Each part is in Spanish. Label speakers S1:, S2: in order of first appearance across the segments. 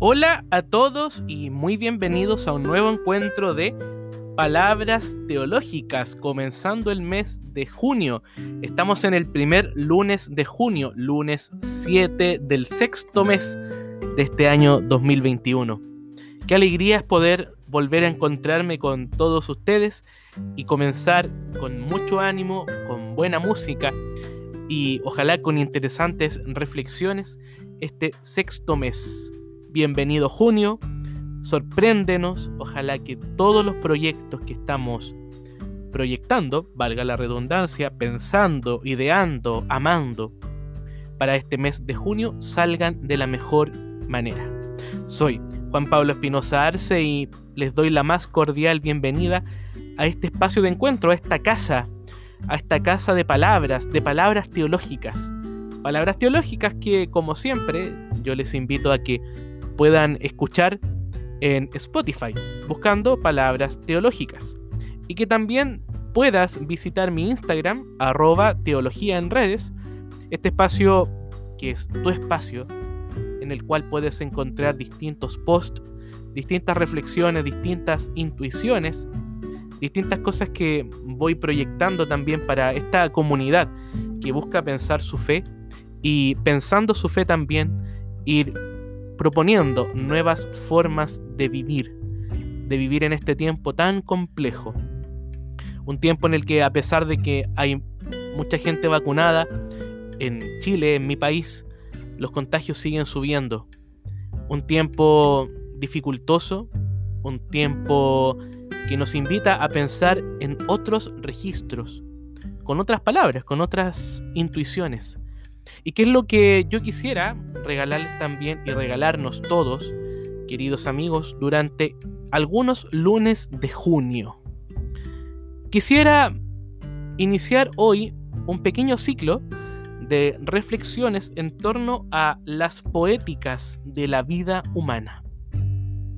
S1: Hola a todos y muy bienvenidos a un nuevo encuentro de Palabras Teológicas, comenzando el mes de junio. Estamos en el primer lunes de junio, lunes 7 del sexto mes de este año 2021. Qué alegría es poder volver a encontrarme con todos ustedes y comenzar con mucho ánimo, con buena música y ojalá con interesantes reflexiones este sexto mes. Bienvenido junio, sorpréndenos, ojalá que todos los proyectos que estamos proyectando, valga la redundancia, pensando, ideando, amando, para este mes de junio salgan de la mejor manera. Soy Juan Pablo Espinosa Arce y les doy la más cordial bienvenida a este espacio de encuentro, a esta casa, a esta casa de palabras, de palabras teológicas. Palabras teológicas que, como siempre, yo les invito a que puedan escuchar en Spotify, buscando palabras teológicas. Y que también puedas visitar mi Instagram, arroba teología en redes, este espacio que es tu espacio, en el cual puedes encontrar distintos posts, distintas reflexiones, distintas intuiciones, distintas cosas que voy proyectando también para esta comunidad que busca pensar su fe y pensando su fe también ir proponiendo nuevas formas de vivir, de vivir en este tiempo tan complejo. Un tiempo en el que a pesar de que hay mucha gente vacunada en Chile, en mi país, los contagios siguen subiendo. Un tiempo dificultoso, un tiempo que nos invita a pensar en otros registros, con otras palabras, con otras intuiciones. ¿Y qué es lo que yo quisiera regalarles también y regalarnos todos, queridos amigos, durante algunos lunes de junio? Quisiera iniciar hoy un pequeño ciclo de reflexiones en torno a las poéticas de la vida humana.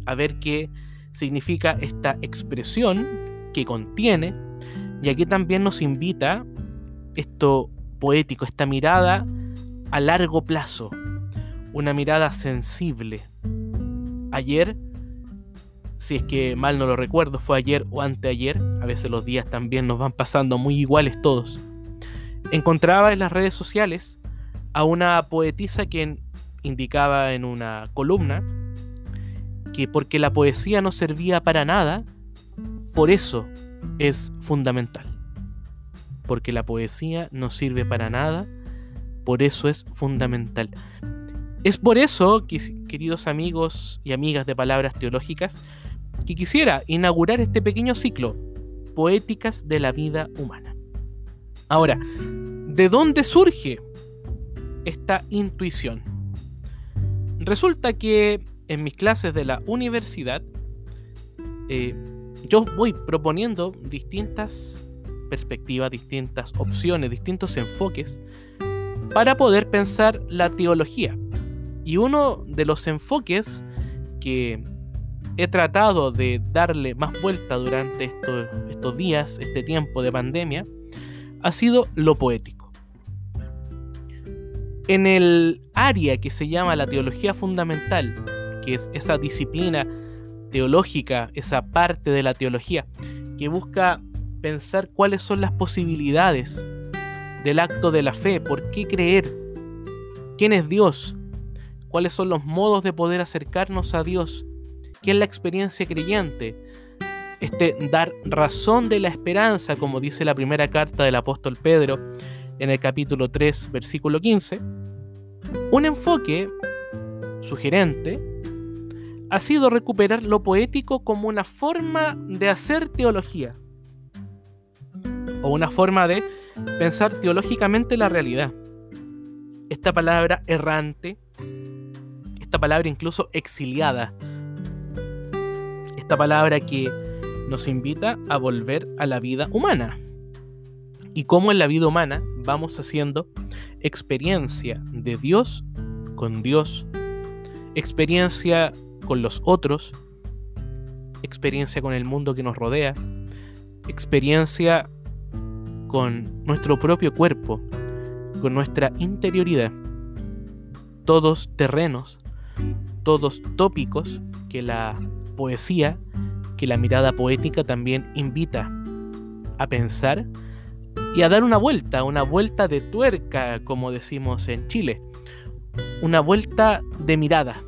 S1: A ver qué significa esta expresión que contiene y aquí también nos invita esto poético, esta mirada a largo plazo, una mirada sensible. Ayer, si es que mal no lo recuerdo, fue ayer o anteayer, a veces los días también nos van pasando muy iguales todos, encontraba en las redes sociales a una poetisa que indicaba en una columna que porque la poesía no servía para nada, por eso es fundamental. Porque la poesía no sirve para nada, por eso es fundamental. Es por eso, queridos amigos y amigas de palabras teológicas, que quisiera inaugurar este pequeño ciclo, Poéticas de la vida humana. Ahora, ¿de dónde surge esta intuición? Resulta que en mis clases de la universidad, eh, yo voy proponiendo distintas perspectivas, distintas opciones, distintos enfoques para poder pensar la teología. Y uno de los enfoques que he tratado de darle más vuelta durante estos, días, este tiempo de pandemia, ha sido lo poético. En el área que se llama la teología fundamental, que es esa disciplina teológica, esa parte de la teología, que busca pensar cuáles son las posibilidades del acto de la fe, por qué creer, quién es Dios, cuáles son los modos de poder acercarnos a Dios, qué es la experiencia creyente, este dar razón de la esperanza, como dice la primera carta del apóstol Pedro en el capítulo 3, versículo 15, un enfoque sugerente ha sido recuperar lo poético como una forma de hacer teología o una forma de pensar teológicamente la realidad. Esta palabra errante, esta palabra incluso exiliada, esta palabra que nos invita a volver a la vida humana. Y cómo en la vida humana vamos haciendo experiencia de Dios con Dios, experiencia con los otros, experiencia con el mundo que nos rodea, experiencia con nuestro propio cuerpo, con nuestra interioridad, todos terrenos, todos tópicos que la poesía, que la mirada poética también invita a pensar y a dar una vuelta, una vuelta de tuerca, como decimos en Chile, una vuelta de mirada,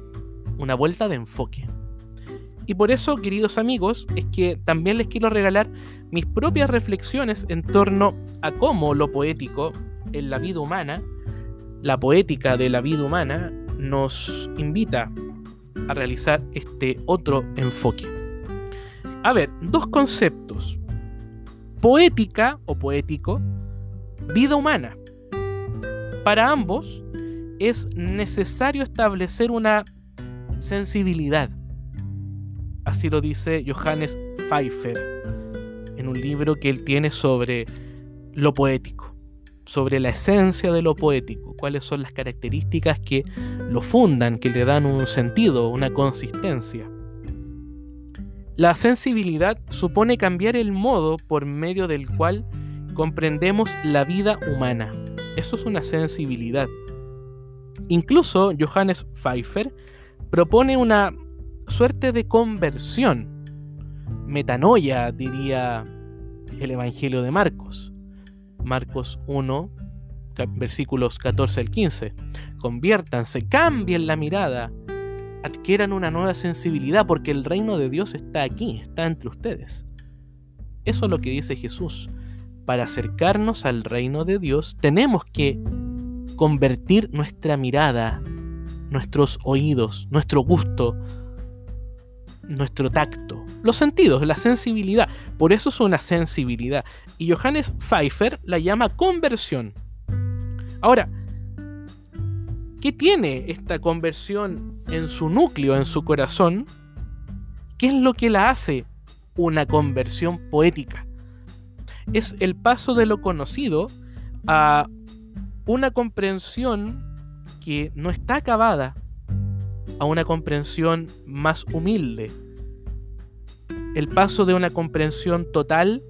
S1: una vuelta de enfoque. Y por eso, queridos amigos, es que también les quiero regalar mis propias reflexiones en torno a cómo lo poético en la vida humana, la poética de la vida humana, nos invita a realizar este otro enfoque. A ver, dos conceptos. Poética o poético, vida humana. Para ambos es necesario establecer una sensibilidad. Así lo dice Johannes Pfeiffer en un libro que él tiene sobre lo poético, sobre la esencia de lo poético, cuáles son las características que lo fundan, que le dan un sentido, una consistencia. La sensibilidad supone cambiar el modo por medio del cual comprendemos la vida humana. Eso es una sensibilidad. Incluso Johannes Pfeiffer propone una suerte de conversión, metanoia, diría el Evangelio de Marcos. Marcos 1, versículos 14 al 15. Conviértanse, cambien la mirada, adquieran una nueva sensibilidad porque el reino de Dios está aquí, está entre ustedes. Eso es lo que dice Jesús. Para acercarnos al reino de Dios tenemos que convertir nuestra mirada, nuestros oídos, nuestro gusto, nuestro tacto, los sentidos, la sensibilidad. Por eso es una sensibilidad. Y Johannes Pfeiffer la llama conversión. Ahora, ¿qué tiene esta conversión en su núcleo, en su corazón? ¿Qué es lo que la hace una conversión poética? Es el paso de lo conocido a una comprensión que no está acabada, a una comprensión más humilde. El paso de una comprensión total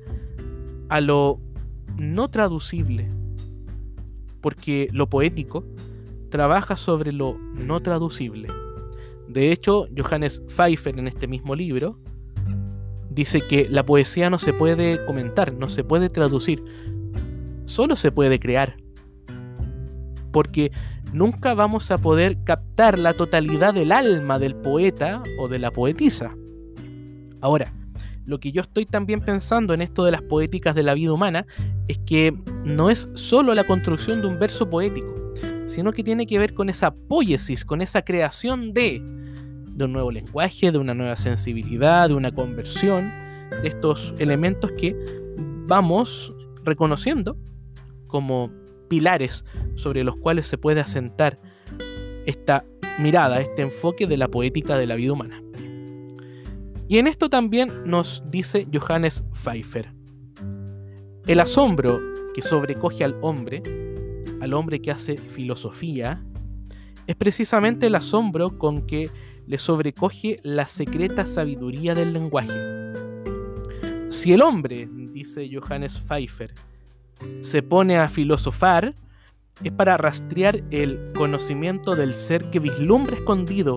S1: a lo no traducible. Porque lo poético trabaja sobre lo no traducible. De hecho, Johannes Pfeiffer en este mismo libro dice que la poesía no se puede comentar, no se puede traducir, solo se puede crear. Porque nunca vamos a poder captar la totalidad del alma del poeta o de la poetisa. Ahora, lo que yo estoy también pensando en esto de las poéticas de la vida humana es que no es solo la construcción de un verso poético, sino que tiene que ver con esa poiesis, con esa creación de, de un nuevo lenguaje, de una nueva sensibilidad, de una conversión, de estos elementos que vamos reconociendo como pilares sobre los cuales se puede asentar esta mirada, este enfoque de la poética de la vida humana. Y en esto también nos dice Johannes Pfeiffer. El asombro que sobrecoge al hombre, al hombre que hace filosofía, es precisamente el asombro con que le sobrecoge la secreta sabiduría del lenguaje. Si el hombre, dice Johannes Pfeiffer, se pone a filosofar es para rastrear el conocimiento del ser que vislumbra escondido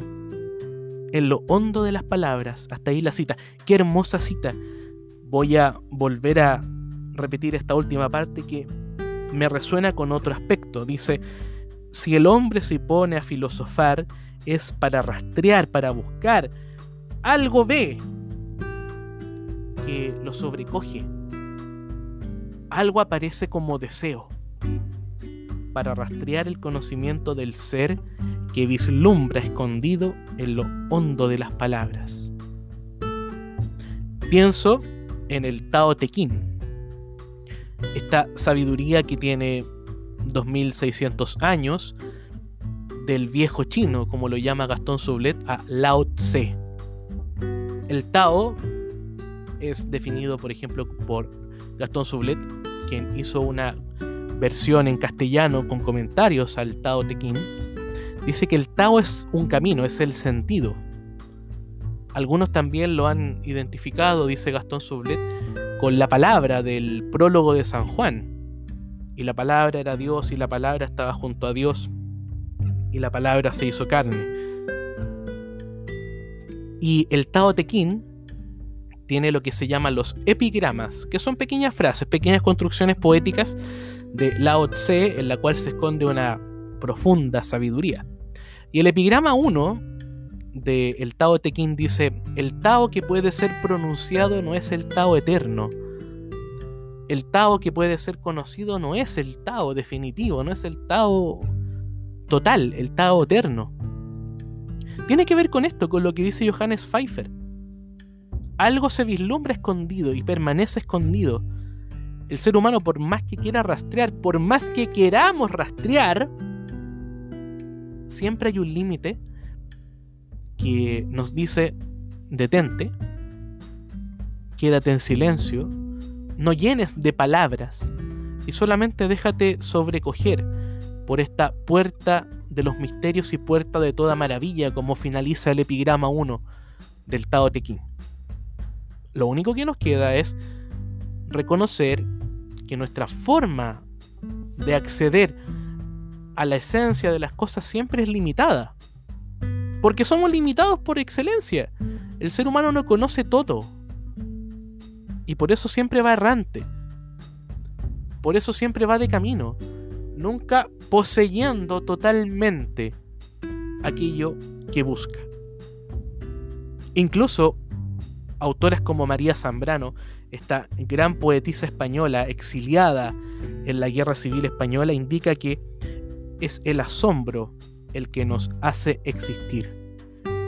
S1: en lo hondo de las palabras. Hasta ahí la cita. Qué hermosa cita. Voy a volver a repetir esta última parte que me resuena con otro aspecto. Dice, si el hombre se pone a filosofar es para rastrear, para buscar. Algo ve que lo sobrecoge algo aparece como deseo para rastrear el conocimiento del ser que vislumbra escondido en lo hondo de las palabras. Pienso en el Tao Te Ching, esta sabiduría que tiene 2600 años del viejo chino, como lo llama Gastón Sublet, a Lao Tse. El Tao es definido, por ejemplo, por Gastón Sublet quien hizo una versión en castellano con comentarios al Tao Te Ching, dice que el Tao es un camino, es el sentido. Algunos también lo han identificado, dice Gastón Sublet, con la palabra del prólogo de San Juan. Y la palabra era Dios y la palabra estaba junto a Dios y la palabra se hizo carne. Y el Tao Te Ching tiene lo que se llaman los epigramas, que son pequeñas frases, pequeñas construcciones poéticas de Lao Tse, en la cual se esconde una profunda sabiduría. Y el epigrama 1 del Tao Te Ching dice, el Tao que puede ser pronunciado no es el Tao eterno. El Tao que puede ser conocido no es el Tao definitivo, no es el Tao total, el Tao eterno. Tiene que ver con esto, con lo que dice Johannes Pfeiffer. Algo se vislumbra escondido y permanece escondido. El ser humano, por más que quiera rastrear, por más que queramos rastrear, siempre hay un límite que nos dice, detente, quédate en silencio, no llenes de palabras y solamente déjate sobrecoger por esta puerta de los misterios y puerta de toda maravilla, como finaliza el epigrama 1 del Tao Te. Lo único que nos queda es reconocer que nuestra forma de acceder a la esencia de las cosas siempre es limitada. Porque somos limitados por excelencia. El ser humano no conoce todo. Y por eso siempre va errante. Por eso siempre va de camino nunca poseyendo totalmente aquello que busca. Incluso autores como María Zambrano, esta gran poetisa española exiliada en la Guerra Civil Española, indica que es el asombro el que nos hace existir.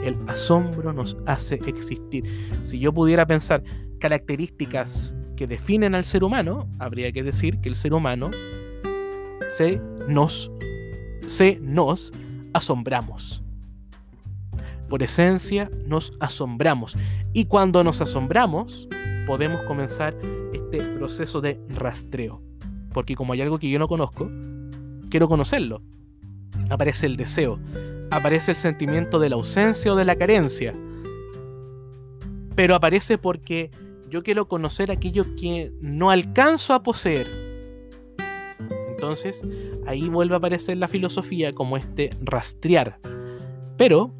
S1: El asombro nos hace existir. Si yo pudiera pensar características que definen al ser humano, habría que decir que el ser humano se nos, se nos asombramos. Por esencia nos asombramos. Y cuando nos asombramos, podemos comenzar este proceso de rastreo. Porque como hay algo que yo no conozco, quiero conocerlo. Aparece el deseo, aparece el sentimiento de la ausencia o de la carencia. Pero aparece porque yo quiero conocer aquello que no alcanzo a poseer entonces, ahí vuelve a aparecer la filosofía como este rastrear. Pero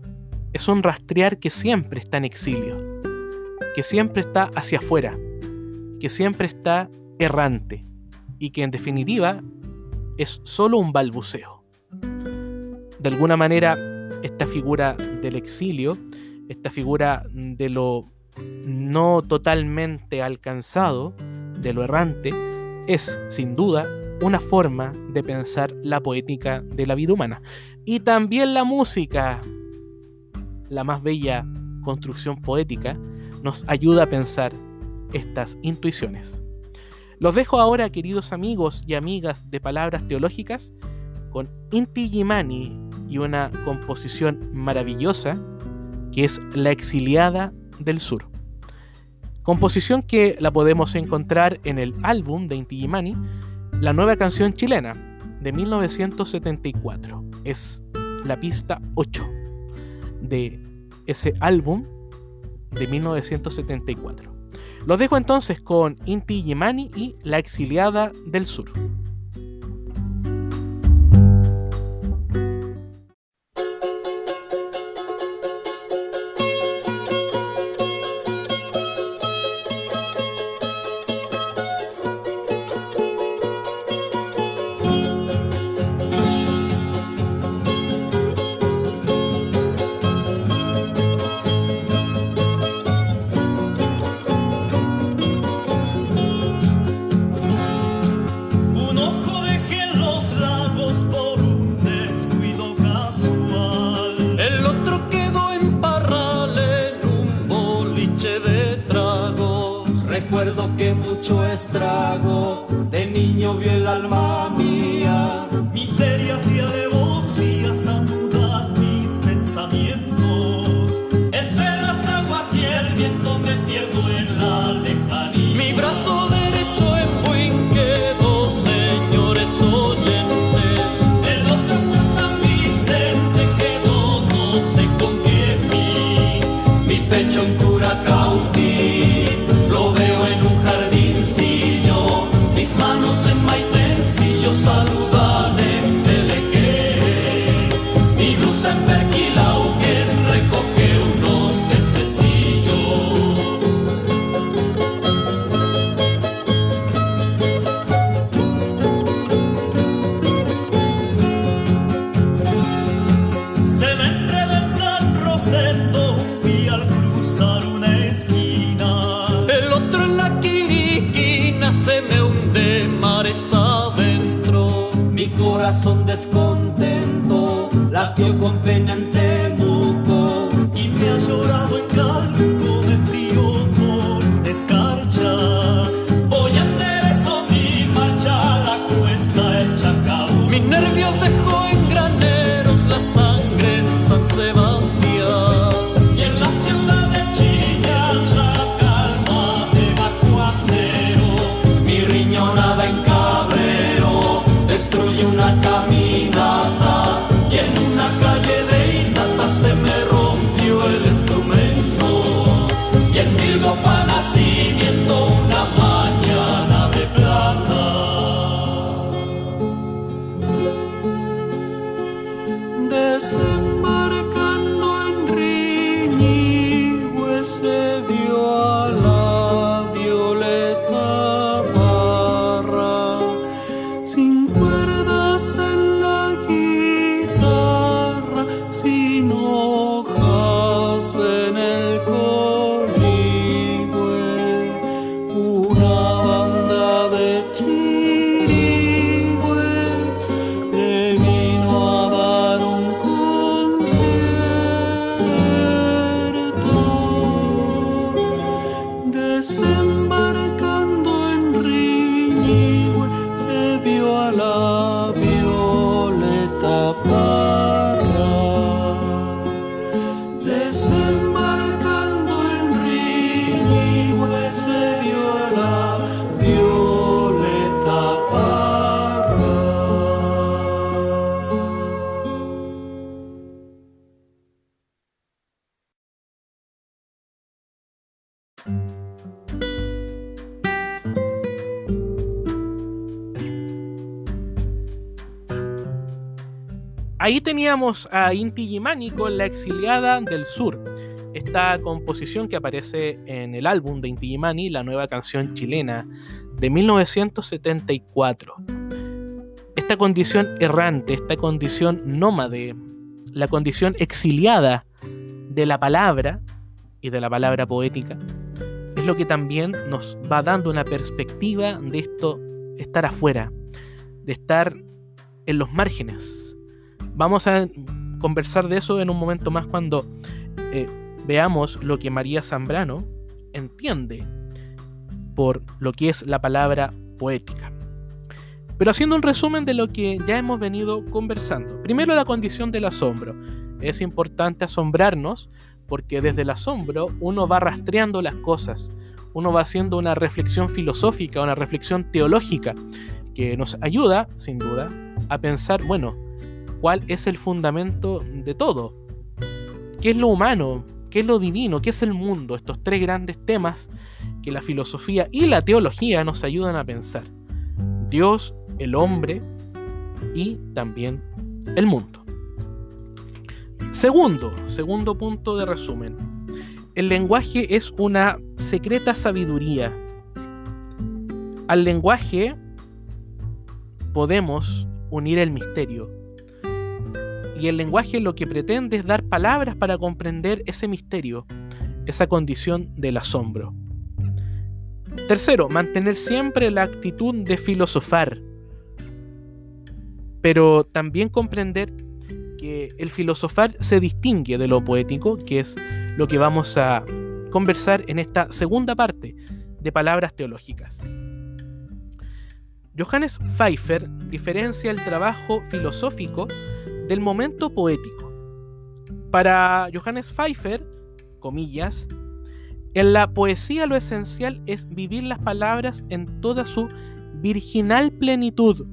S1: es un rastrear que siempre está en exilio, que siempre está hacia afuera, que siempre está errante y que en definitiva es solo un balbuceo. De alguna manera, esta figura del exilio, esta figura de lo no totalmente alcanzado, de lo errante, es sin duda una forma de pensar la poética de la vida humana. Y también la música, la más bella construcción poética, nos ayuda a pensar estas intuiciones. Los dejo ahora, queridos amigos y amigas de palabras teológicas, con Inti Gimani y una composición maravillosa que es La exiliada del sur. Composición que la podemos encontrar en el álbum de Inti Gimani, la nueva canción chilena de 1974 es la pista 8 de ese álbum de 1974. Los dejo entonces con Inti Yemani y La exiliada del sur. Ahí teníamos a Inti Gimani con La Exiliada del Sur. Esta composición que aparece en el álbum de Inti Gimani, la nueva canción chilena de 1974. Esta condición errante, esta condición nómade, la condición exiliada de la palabra y de la palabra poética, lo que también nos va dando una perspectiva de esto, estar afuera, de estar en los márgenes. Vamos a conversar de eso en un momento más cuando eh, veamos lo que María Zambrano entiende por lo que es la palabra poética. Pero haciendo un resumen de lo que ya hemos venido conversando. Primero la condición del asombro. Es importante asombrarnos porque desde el asombro uno va rastreando las cosas, uno va haciendo una reflexión filosófica, una reflexión teológica que nos ayuda, sin duda, a pensar, bueno, cuál es el fundamento de todo. ¿Qué es lo humano? ¿Qué es lo divino? ¿Qué es el mundo? Estos tres grandes temas que la filosofía y la teología nos ayudan a pensar. Dios, el hombre y también el mundo. Segundo, segundo punto de resumen. El lenguaje es una secreta sabiduría. Al lenguaje podemos unir el misterio. Y el lenguaje lo que pretende es dar palabras para comprender ese misterio, esa condición del asombro. Tercero, mantener siempre la actitud de filosofar, pero también comprender que el filosofar se distingue de lo poético, que es lo que vamos a conversar en esta segunda parte de palabras teológicas. Johannes Pfeiffer diferencia el trabajo filosófico del momento poético. Para Johannes Pfeiffer, comillas, en la poesía lo esencial es vivir las palabras en toda su virginal plenitud,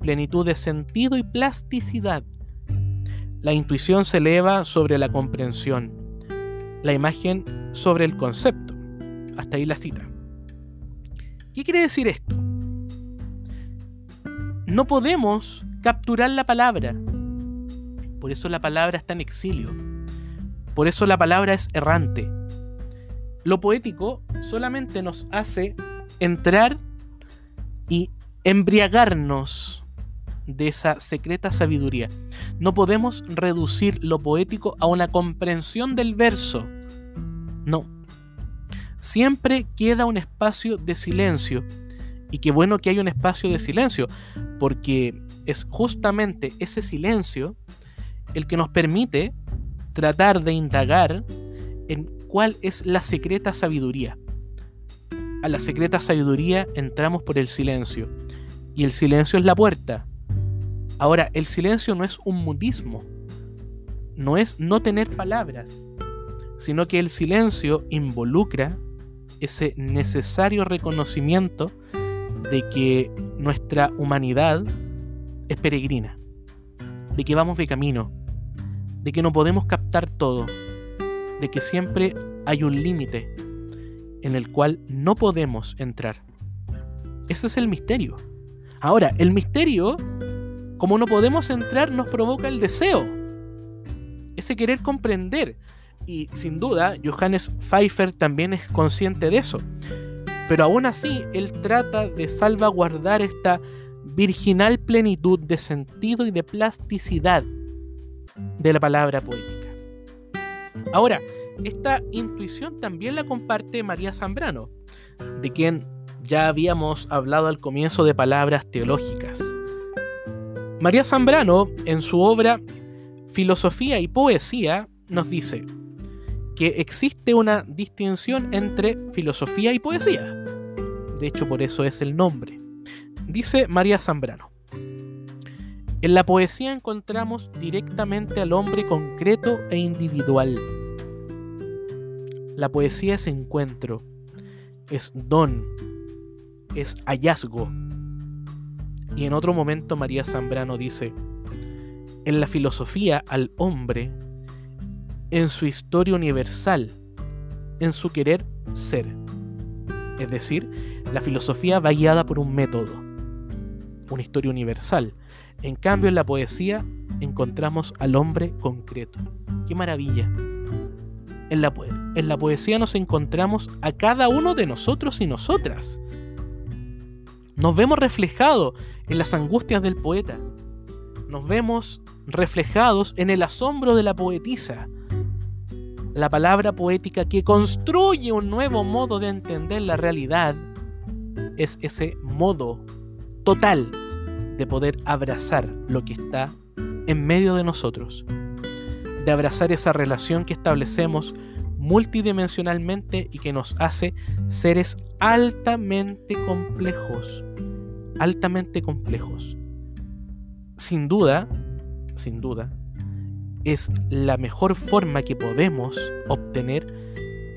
S1: plenitud de sentido y plasticidad. La intuición se eleva sobre la comprensión, la imagen sobre el concepto. Hasta ahí la cita. ¿Qué quiere decir esto? No podemos capturar la palabra. Por eso la palabra está en exilio. Por eso la palabra es errante. Lo poético solamente nos hace entrar y embriagarnos de esa secreta sabiduría. No podemos reducir lo poético a una comprensión del verso. No. Siempre queda un espacio de silencio. Y qué bueno que hay un espacio de silencio, porque es justamente ese silencio el que nos permite tratar de indagar en cuál es la secreta sabiduría. A la secreta sabiduría entramos por el silencio, y el silencio es la puerta. Ahora, el silencio no es un mutismo, no es no tener palabras, sino que el silencio involucra ese necesario reconocimiento de que nuestra humanidad es peregrina, de que vamos de camino, de que no podemos captar todo, de que siempre hay un límite en el cual no podemos entrar. Ese es el misterio. Ahora, el misterio, como no podemos entrar, nos provoca el deseo, ese querer comprender. Y sin duda, Johannes Pfeiffer también es consciente de eso. Pero aún así, él trata de salvaguardar esta virginal plenitud de sentido y de plasticidad de la palabra poética. Ahora, esta intuición también la comparte María Zambrano, de quien ya habíamos hablado al comienzo de palabras teológicas. María Zambrano, en su obra Filosofía y Poesía, nos dice que existe una distinción entre filosofía y poesía. De hecho, por eso es el nombre. Dice María Zambrano. En la poesía encontramos directamente al hombre concreto e individual. La poesía es encuentro, es don, es hallazgo. Y en otro momento María Zambrano dice, en la filosofía al hombre, en su historia universal, en su querer ser. Es decir, la filosofía va guiada por un método, una historia universal. En cambio, en la poesía encontramos al hombre concreto. ¡Qué maravilla! En la, en la poesía nos encontramos a cada uno de nosotros y nosotras. Nos vemos reflejados en las angustias del poeta. Nos vemos reflejados en el asombro de la poetisa. La palabra poética que construye un nuevo modo de entender la realidad es ese modo total de poder abrazar lo que está en medio de nosotros, de abrazar esa relación que establecemos multidimensionalmente y que nos hace seres altamente complejos, altamente complejos. Sin duda, sin duda, es la mejor forma que podemos obtener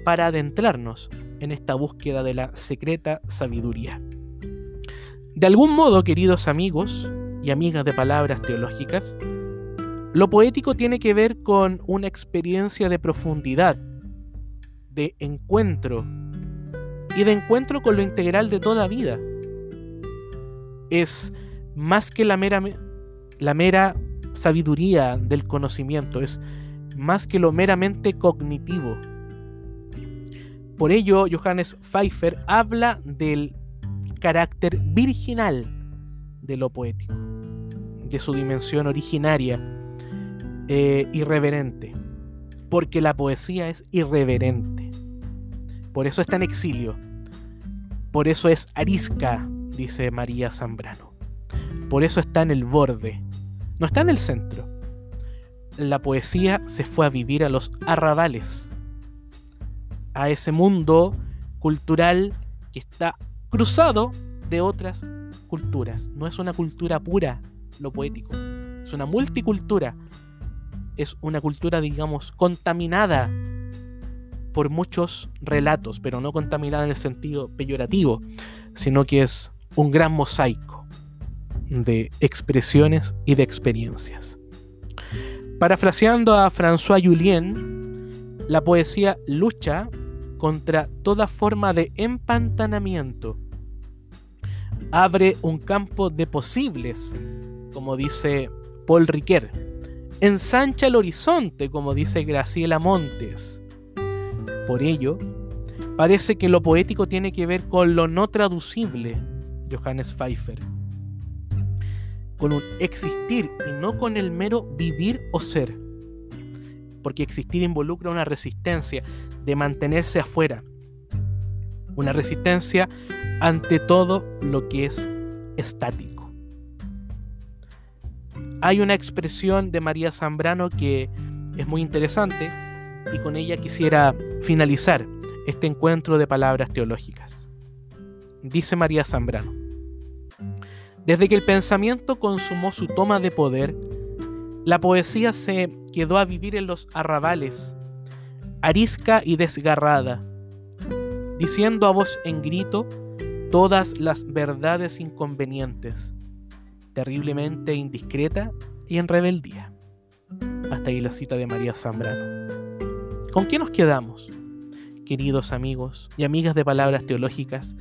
S1: para adentrarnos en esta búsqueda de la secreta sabiduría. De algún modo, queridos amigos y amigas de palabras teológicas, lo poético tiene que ver con una experiencia de profundidad, de encuentro y de encuentro con lo integral de toda vida. Es más que la mera, la mera sabiduría del conocimiento, es más que lo meramente cognitivo. Por ello, Johannes Pfeiffer habla del carácter virginal de lo poético, de su dimensión originaria, e irreverente, porque la poesía es irreverente. Por eso está en exilio, por eso es arisca, dice María Zambrano, por eso está en el borde, no está en el centro. La poesía se fue a vivir a los arrabales, a ese mundo cultural que está cruzado de otras culturas. No es una cultura pura lo poético, es una multicultura, es una cultura, digamos, contaminada por muchos relatos, pero no contaminada en el sentido peyorativo, sino que es un gran mosaico de expresiones y de experiencias. Parafraseando a François Julien, la poesía lucha contra toda forma de empantanamiento. Abre un campo de posibles, como dice Paul Riquet. Ensancha el horizonte, como dice Graciela Montes. Por ello, parece que lo poético tiene que ver con lo no traducible, Johannes Pfeiffer con un existir y no con el mero vivir o ser. Porque existir involucra una resistencia de mantenerse afuera. Una resistencia ante todo lo que es estático. hay una expresión de María Zambrano que es muy interesante y con ella quisiera finalizar este encuentro de palabras teológicas. Dice María Zambrano, desde que el pensamiento consumó su toma de poder, la poesía se quedó a vivir en los arrabales, arisca y desgarrada, diciendo a voz en grito todas las verdades inconvenientes, terriblemente indiscreta y en rebeldía. Hasta ahí la cita de María Zambrano. ¿Con qué nos quedamos, queridos amigos y amigas de palabras teológicas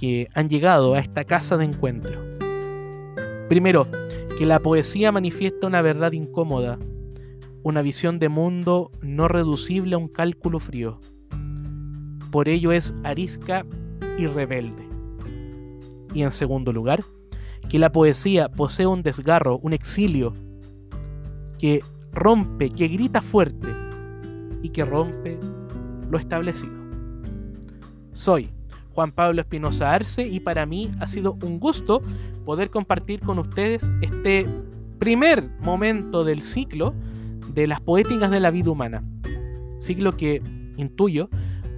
S1: que han llegado a esta casa de encuentro? Primero, que la poesía manifiesta una verdad incómoda, una visión de mundo no reducible a un cálculo frío. Por ello es arisca y rebelde. Y en segundo lugar, que la poesía posee un desgarro, un exilio, que rompe, que grita fuerte y que rompe lo establecido. Soy Juan Pablo Espinosa Arce y para mí ha sido un gusto poder compartir con ustedes este primer momento del ciclo de las poéticas de la vida humana. Ciclo que, intuyo,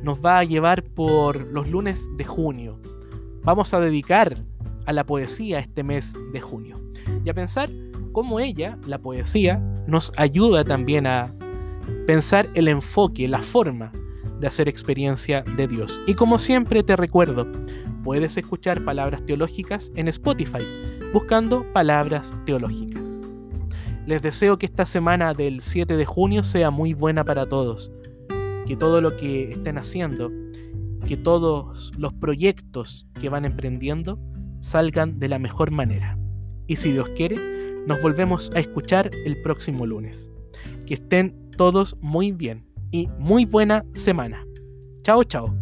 S1: nos va a llevar por los lunes de junio. Vamos a dedicar a la poesía este mes de junio y a pensar cómo ella, la poesía, nos ayuda también a pensar el enfoque, la forma de hacer experiencia de Dios. Y como siempre te recuerdo, puedes escuchar palabras teológicas en Spotify, buscando palabras teológicas. Les deseo que esta semana del 7 de junio sea muy buena para todos, que todo lo que estén haciendo, que todos los proyectos que van emprendiendo salgan de la mejor manera. Y si Dios quiere, nos volvemos a escuchar el próximo lunes. Que estén todos muy bien y muy buena semana. Chao, chao.